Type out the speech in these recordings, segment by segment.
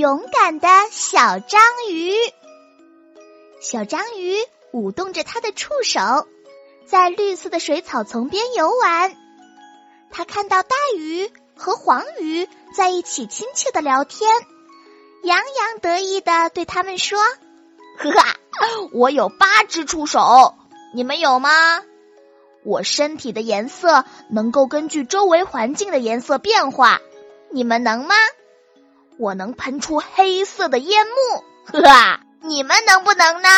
勇敢的小章鱼。小章鱼舞动着它的触手，在绿色的水草丛边游玩。它看到大鱼和黄鱼在一起亲切的聊天，洋洋得意的对他们说：“呵哈，我有八只触手，你们有吗？我身体的颜色能够根据周围环境的颜色变化，你们能吗？”我能喷出黑色的烟幕，呵哈！你们能不能呢？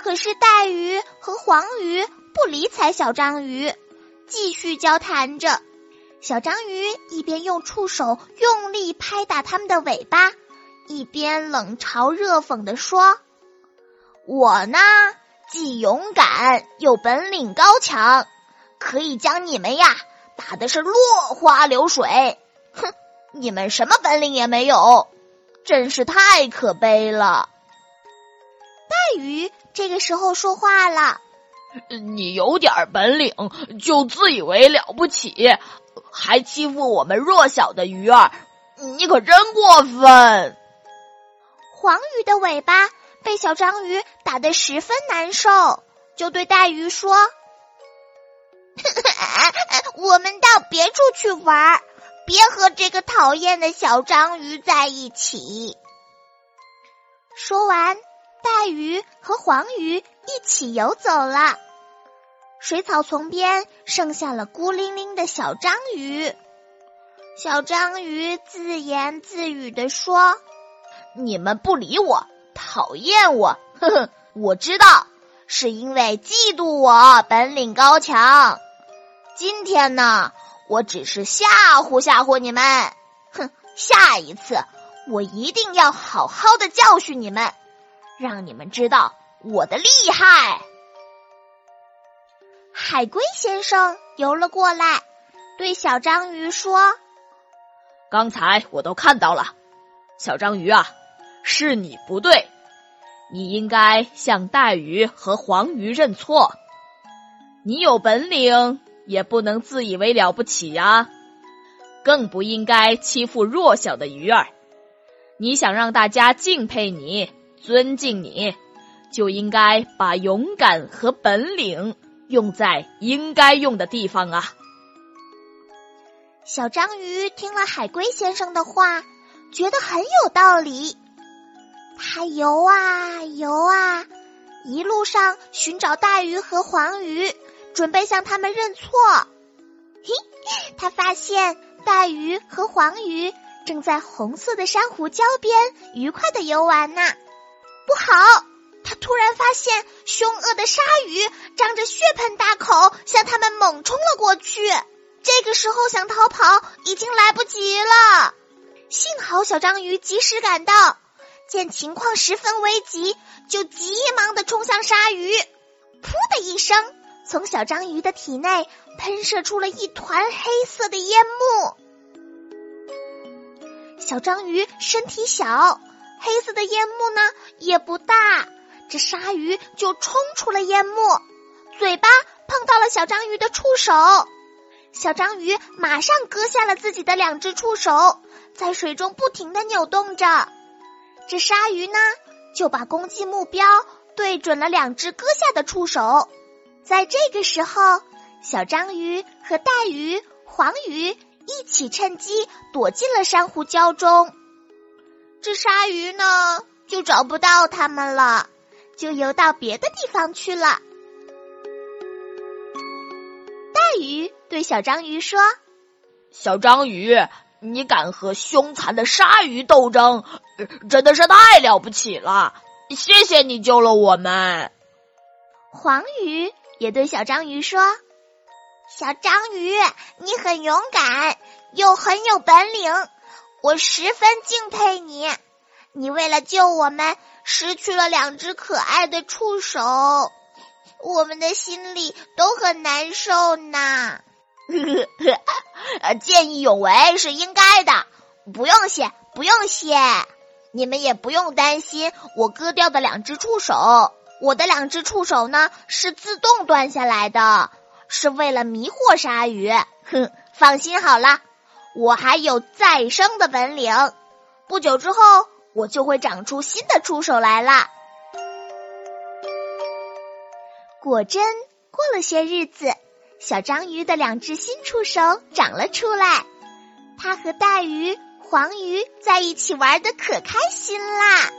可是带鱼和黄鱼不理睬小章鱼，继续交谈着。小章鱼一边用触手用力拍打它们的尾巴，一边冷嘲热讽地说：“我呢，既勇敢又本领高强，可以将你们呀打的是落花流水。”哼！你们什么本领也没有，真是太可悲了。带鱼这个时候说话了：“你有点本领就自以为了不起，还欺负我们弱小的鱼儿，你可真过分。”黄鱼的尾巴被小章鱼打得十分难受，就对带鱼说：“ 我们到别处去玩。”别和这个讨厌的小章鱼在一起。说完，大鱼和黄鱼一起游走了。水草丛边剩下了孤零零的小章鱼。小章鱼自言自语的说：“你们不理我，讨厌我，呵呵，我知道是因为嫉妒我本领高强。今天呢？”我只是吓唬吓唬你们，哼！下一次我一定要好好的教训你们，让你们知道我的厉害。海龟先生游了过来，对小章鱼说：“刚才我都看到了，小章鱼啊，是你不对，你应该向带鱼和黄鱼认错。你有本领。”也不能自以为了不起呀，更不应该欺负弱小的鱼儿。你想让大家敬佩你、尊敬你，就应该把勇敢和本领用在应该用的地方啊！小章鱼听了海龟先生的话，觉得很有道理。它游啊游啊，一路上寻找大鱼和黄鱼。准备向他们认错。嘿，他发现大鱼和黄鱼正在红色的珊瑚礁边愉快的游玩呢。不好！他突然发现凶恶的鲨鱼张着血盆大口向他们猛冲了过去。这个时候想逃跑已经来不及了。幸好小章鱼及时赶到，见情况十分危急，就急忙的冲向鲨鱼。噗的一声。从小章鱼的体内喷射出了一团黑色的烟幕。小章鱼身体小，黑色的烟幕呢也不大，这鲨鱼就冲出了烟幕，嘴巴碰到了小章鱼的触手，小章鱼马上割下了自己的两只触手，在水中不停的扭动着。这鲨鱼呢就把攻击目标对准了两只割下的触手。在这个时候，小章鱼和大鱼、黄鱼一起趁机躲进了珊瑚礁中。这鲨鱼呢，就找不到它们了，就游到别的地方去了。大鱼对小章鱼说：“小章鱼，你敢和凶残的鲨鱼斗争，真的是太了不起了！谢谢你救了我们。”黄鱼。也对小章鱼说：“小章鱼，你很勇敢，又很有本领，我十分敬佩你。你为了救我们，失去了两只可爱的触手，我们的心里都很难受呢。见义勇为是应该的，不用谢，不用谢。你们也不用担心我割掉的两只触手。”我的两只触手呢，是自动断下来的，是为了迷惑鲨鱼。哼，放心好了，我还有再生的本领，不久之后我就会长出新的触手来啦。果真，过了些日子，小章鱼的两只新触手长了出来，它和带鱼、黄鱼在一起玩的可开心啦。